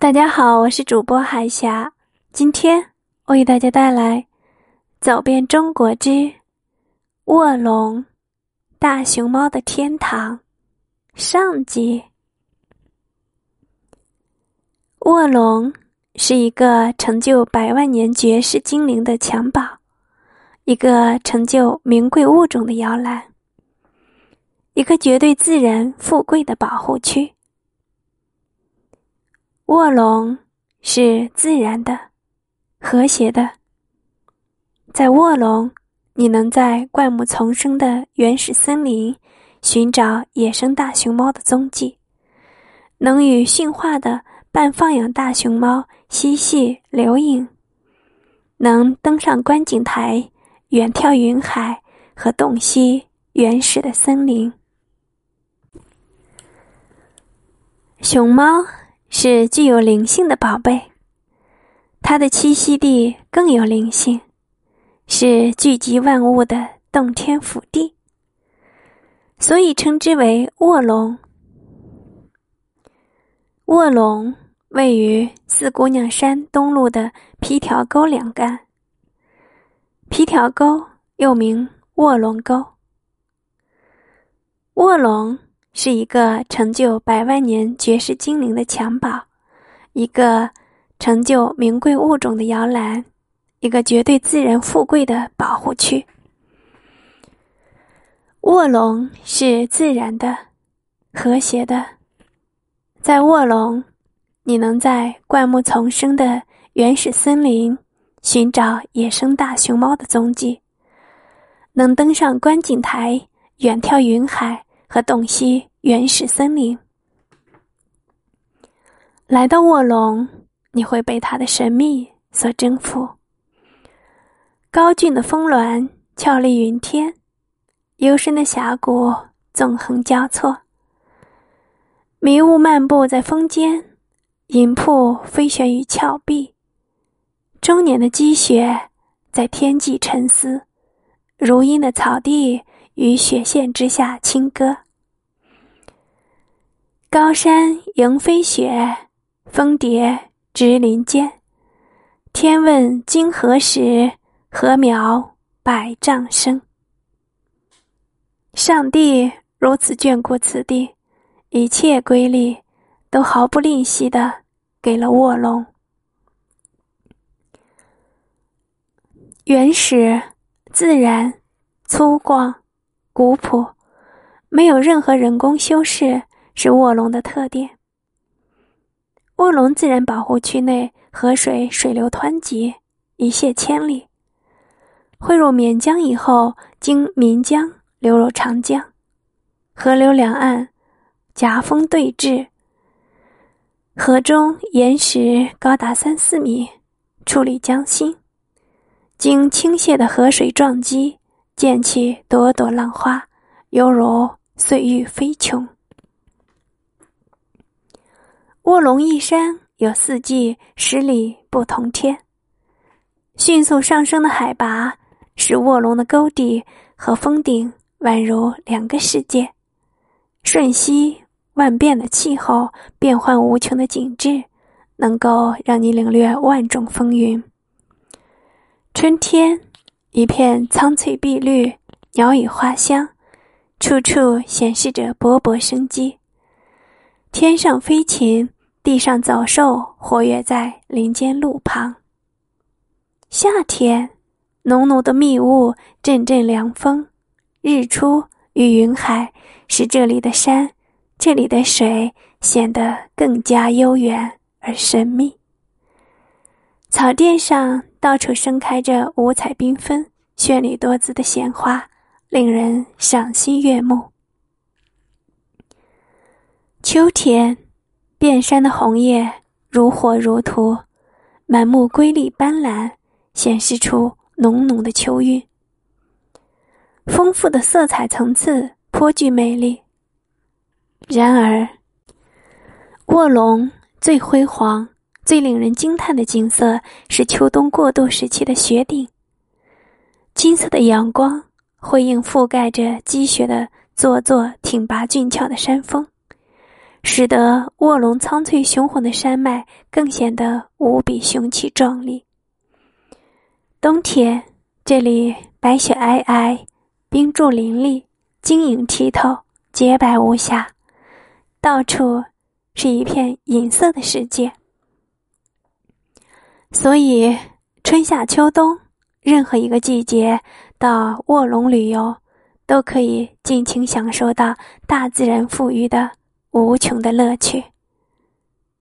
大家好，我是主播海霞。今天我给大家带来《走遍中国之卧龙大熊猫的天堂》上集。卧龙是一个成就百万年绝世精灵的襁褓，一个成就名贵物种的摇篮，一个绝对自然富贵的保护区。卧龙是自然的、和谐的。在卧龙，你能在灌木丛生的原始森林寻找野生大熊猫的踪迹，能与驯化的半放养大熊猫嬉戏留影，能登上观景台远眺云海和洞悉原始的森林。熊猫。是具有灵性的宝贝，它的栖息地更有灵性，是聚集万物的洞天福地，所以称之为卧龙。卧龙位于四姑娘山东麓的皮条沟两岸，皮条沟又名卧龙沟。卧龙。是一个成就百万年绝世精灵的襁褓，一个成就名贵物种的摇篮，一个绝对自然富贵的保护区。卧龙是自然的、和谐的，在卧龙，你能在灌木丛生的原始森林寻找野生大熊猫的踪迹，能登上观景台远眺云海。和洞悉原始森林，来到卧龙，你会被它的神秘所征服。高峻的峰峦峭立云天，幽深的峡谷纵横交错。迷雾漫步在峰间，银瀑飞旋于峭壁。终年的积雪在天际沉思，如茵的草地。于雪线之下轻歌，高山迎飞雪，蜂蝶直林间。天问今何时？禾苗百丈生。上帝如此眷顾此地，一切瑰丽都毫不吝惜的给了卧龙。原始、自然、粗犷。古朴，没有任何人工修饰，是卧龙的特点。卧龙自然保护区内河水水流湍急，一泻千里。汇入岷江以后，经岷江流入长江，河流两岸夹峰对峙，河中岩石高达三四米，矗立江心，经倾泻的河水撞击。溅起朵朵浪花，犹如碎玉飞琼。卧龙一山有四季十里不同天。迅速上升的海拔使卧龙的沟底和峰顶宛如两个世界。瞬息万变的气候，变幻无穷的景致，能够让你领略万种风云。春天。一片苍翠碧绿，鸟语花香，处处显示着勃勃生机。天上飞禽，地上走兽，活跃在林间路旁。夏天，浓浓的密雾，阵阵凉风，日出与云海，使这里的山，这里的水显得更加悠远而神秘。草甸上。到处盛开着五彩缤纷、绚丽多姿的鲜花，令人赏心悦目。秋天，遍山的红叶如火如荼，满目瑰丽斑斓，显示出浓浓的秋韵。丰富的色彩层次颇具魅力。然而，卧龙最辉煌。最令人惊叹的景色是秋冬过渡时期的雪顶。金色的阳光辉映覆盖着积雪的座座挺拔俊俏的山峰，使得卧龙苍翠雄浑的山脉更显得无比雄奇壮丽。冬天，这里白雪皑皑，冰柱林立，晶莹剔透，洁白无瑕，到处是一片银色的世界。所以，春夏秋冬，任何一个季节到卧龙旅游，都可以尽情享受到大自然赋予的无穷的乐趣。